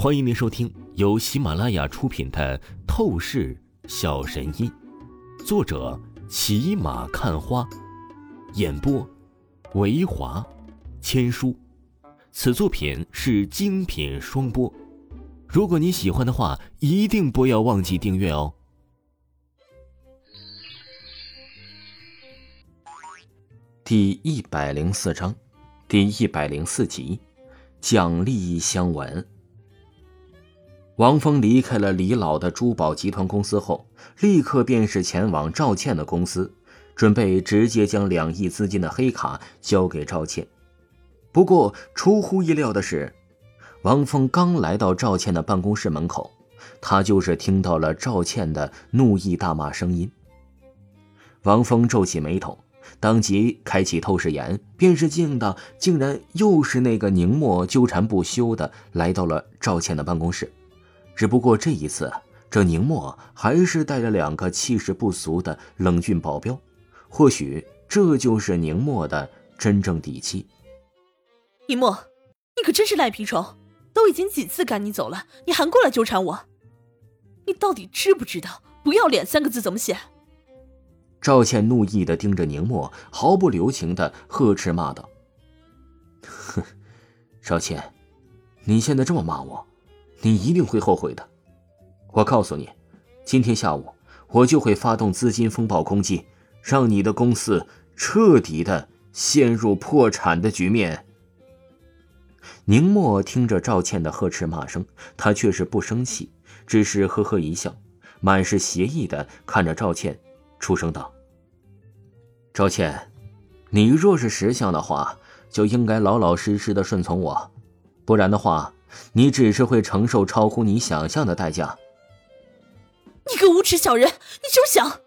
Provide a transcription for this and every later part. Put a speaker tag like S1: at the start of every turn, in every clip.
S1: 欢迎您收听由喜马拉雅出品的《透视小神医》，作者骑马看花，演播维华千书。此作品是精品双播。如果你喜欢的话，一定不要忘记订阅哦。
S2: 第一百零四章，第一百零四集，奖励相闻。王峰离开了李老的珠宝集团公司后，立刻便是前往赵倩的公司，准备直接将两亿资金的黑卡交给赵倩。不过出乎意料的是，王峰刚来到赵倩的办公室门口，他就是听到了赵倩的怒意大骂声音。王峰皱起眉头，当即开启透视眼，便是见到竟然又是那个宁墨纠缠不休的来到了赵倩的办公室。只不过这一次，这宁墨还是带着两个气势不俗的冷峻保镖，或许这就是宁墨的真正底气。
S3: 宁墨，你可真是赖皮虫！都已经几次赶你走了，你还过来纠缠我？你到底知不知道“不要脸”三个字怎么写？
S2: 赵倩怒意的盯着宁墨，毫不留情的呵斥骂道：“哼，赵倩，你现在这么骂我？”你一定会后悔的，我告诉你，今天下午我就会发动资金风暴攻击，让你的公司彻底的陷入破产的局面。宁墨听着赵倩的呵斥骂声，他却是不生气，只是呵呵一笑，满是邪意的看着赵倩，出声道：“赵倩，你若是识相的话，就应该老老实实的顺从我，不然的话。”你只是会承受超乎你想象的代价。
S3: 你个无耻小人，你休想！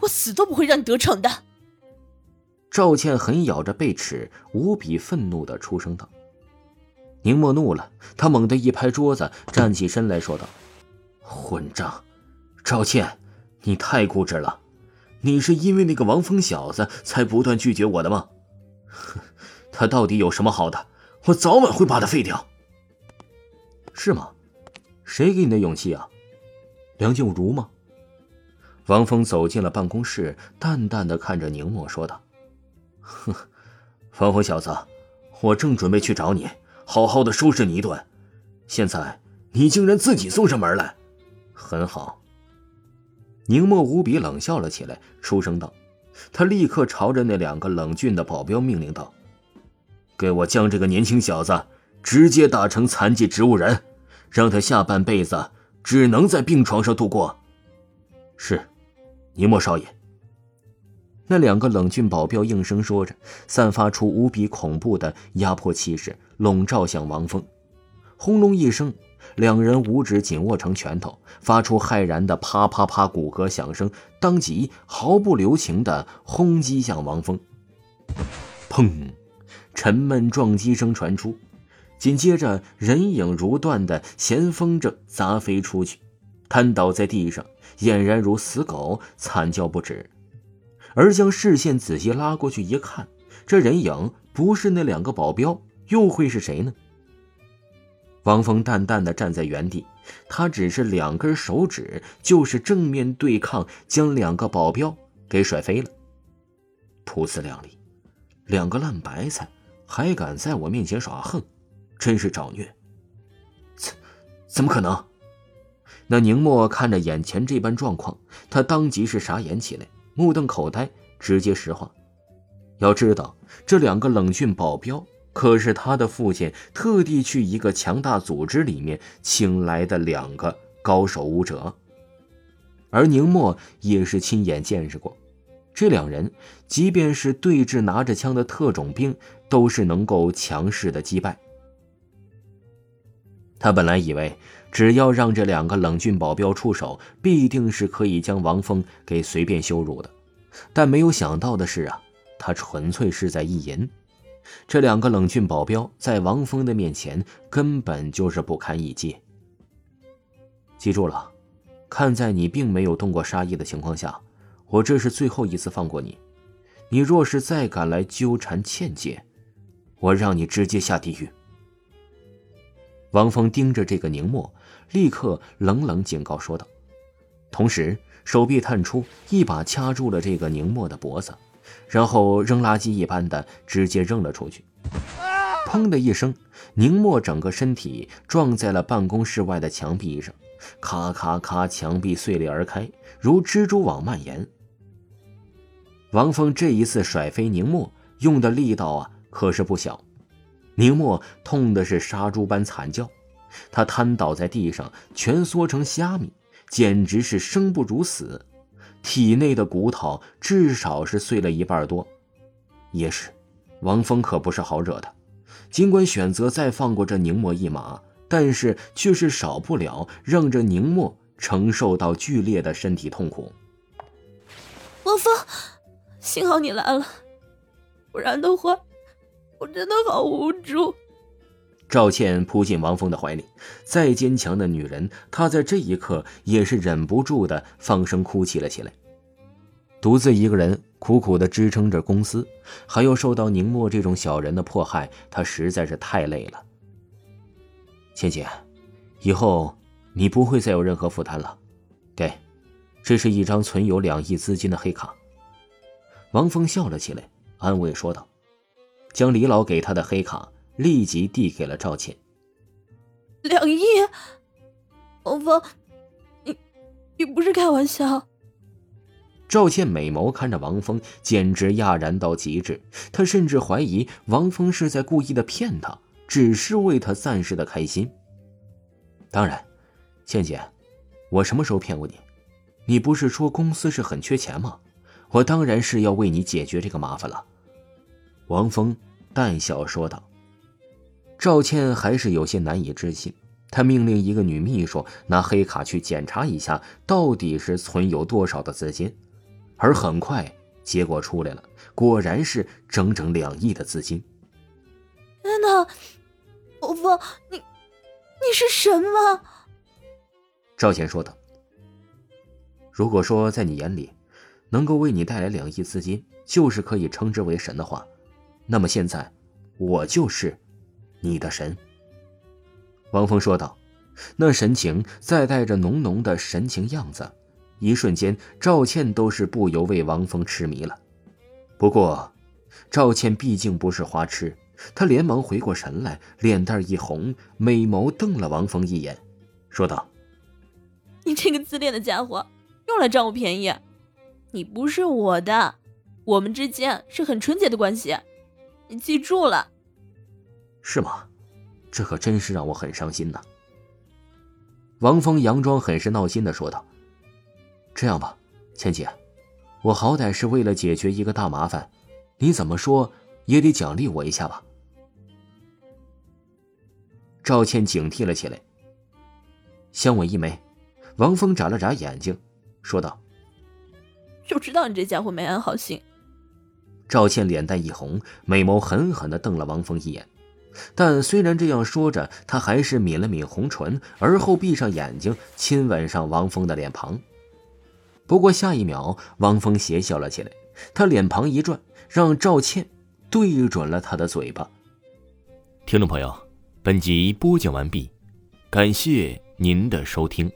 S3: 我死都不会让你得逞的。
S2: 赵倩狠咬着贝齿，无比愤怒的出声道。宁墨怒了，他猛地一拍桌子，站起身来说道：“混账！赵倩，你太固执了！你是因为那个王峰小子才不断拒绝我的吗？哼，他到底有什么好的？我早晚会把他废掉。”是吗？谁给你的勇气啊？梁静茹吗？王峰走进了办公室，淡淡的看着宁墨说道：“哼，王峰小子，我正准备去找你，好好的收拾你一顿，现在你竟然自己送上门来，很好。”宁墨无比冷笑了起来，出声道：“他立刻朝着那两个冷峻的保镖命令道：‘给我将这个年轻小子！’”直接打成残疾植物人，让他下半辈子只能在病床上度过。是，尼莫少爷。那两个冷峻保镖应声说着，散发出无比恐怖的压迫气势，笼罩向王峰。轰隆一声，两人五指紧握成拳头，发出骇然的啪啪啪骨骼响声，当即毫不留情的轰击向王峰。砰！沉闷撞击声传出。紧接着，人影如断的咸风筝砸飞出去，瘫倒在地上，俨然如死狗，惨叫不止。而将视线仔细拉过去一看，这人影不是那两个保镖，又会是谁呢？王峰淡淡的站在原地，他只是两根手指，就是正面对抗，将两个保镖给甩飞了。噗呲亮丽，两个烂白菜还敢在我面前耍横！真是找虐！怎怎么可能？那宁墨看着眼前这般状况，他当即是傻眼起来，目瞪口呆，直接石化。要知道，这两个冷峻保镖可是他的父亲特地去一个强大组织里面请来的两个高手武者，而宁墨也是亲眼见识过，这两人即便是对峙拿着枪的特种兵，都是能够强势的击败。他本来以为，只要让这两个冷峻保镖出手，必定是可以将王峰给随便羞辱的。但没有想到的是啊，他纯粹是在意淫。这两个冷峻保镖在王峰的面前根本就是不堪一击。记住了，看在你并没有动过杀意的情况下，我这是最后一次放过你。你若是再敢来纠缠倩姐，我让你直接下地狱。王峰盯着这个宁墨，立刻冷冷警告说道，同时手臂探出，一把掐住了这个宁墨的脖子，然后扔垃圾一般的直接扔了出去。砰的一声，宁墨整个身体撞在了办公室外的墙壁上，咔咔咔，墙壁碎裂而开，如蜘蛛网蔓延。王峰这一次甩飞宁墨用的力道啊，可是不小。宁墨痛的是杀猪般惨叫，他瘫倒在地上，蜷缩成虾米，简直是生不如死。体内的骨头至少是碎了一半多。也是，王峰可不是好惹的。尽管选择再放过这宁墨一马，但是却是少不了让这宁墨承受到剧烈的身体痛苦。
S3: 王峰，幸好你来了，不然的话，我真的好无助。
S2: 赵倩扑进王峰的怀里，再坚强的女人，她在这一刻也是忍不住的放声哭泣了起来。独自一个人苦苦的支撑着公司，还要受到宁墨这种小人的迫害，她实在是太累了。倩姐，以后你不会再有任何负担了。给，这是一张存有两亿资金的黑卡。王峰笑了起来，安慰说道，将李老给他的黑卡立即递给了赵倩。
S3: 两亿？王峰，你你不是开玩笑？
S2: 赵倩美眸看着王峰，简直讶然到极致。她甚至怀疑王峰是在故意的骗她，只是为她暂时的开心。当然，倩姐，我什么时候骗过你？你不是说公司是很缺钱吗？我当然是要为你解决这个麻烦了。王峰淡笑说道。赵倩还是有些难以置信，她命令一个女秘书拿黑卡去检查一下，到底是存有多少的资金。而很快，结果出来了，果然是整整两亿的资金。
S3: 天哪，王峰，你你是神吗？
S2: 赵倩说道：“如果说在你眼里，能够为你带来两亿资金就是可以称之为神的话，那么现在，我就是你的神。”王峰说道，那神情再带着浓浓的神情样子。一瞬间，赵倩都是不由为王峰痴迷了。不过，赵倩毕竟不是花痴，她连忙回过神来，脸蛋一红，美眸瞪了王峰一眼，说道：“
S3: 你这个自恋的家伙，又来占我便宜！你不是我的，我们之间是很纯洁的关系，你记住了。”
S2: 是吗？这可真是让我很伤心呐。王峰佯装很是闹心的说道。这样吧，倩姐，我好歹是为了解决一个大麻烦，你怎么说也得奖励我一下吧？赵倩警惕了起来，香吻一枚。王峰眨了眨眼睛，说道：“
S3: 就知道你这家伙没安好心。”
S2: 赵倩脸蛋一红，美眸狠狠的瞪了王峰一眼，但虽然这样说着，她还是抿了抿红唇，而后闭上眼睛，亲吻上王峰的脸庞。不过下一秒，王峰邪笑了起来，他脸庞一转，让赵倩对准了他的嘴巴。
S1: 听众朋友，本集播讲完毕，感谢您的收听。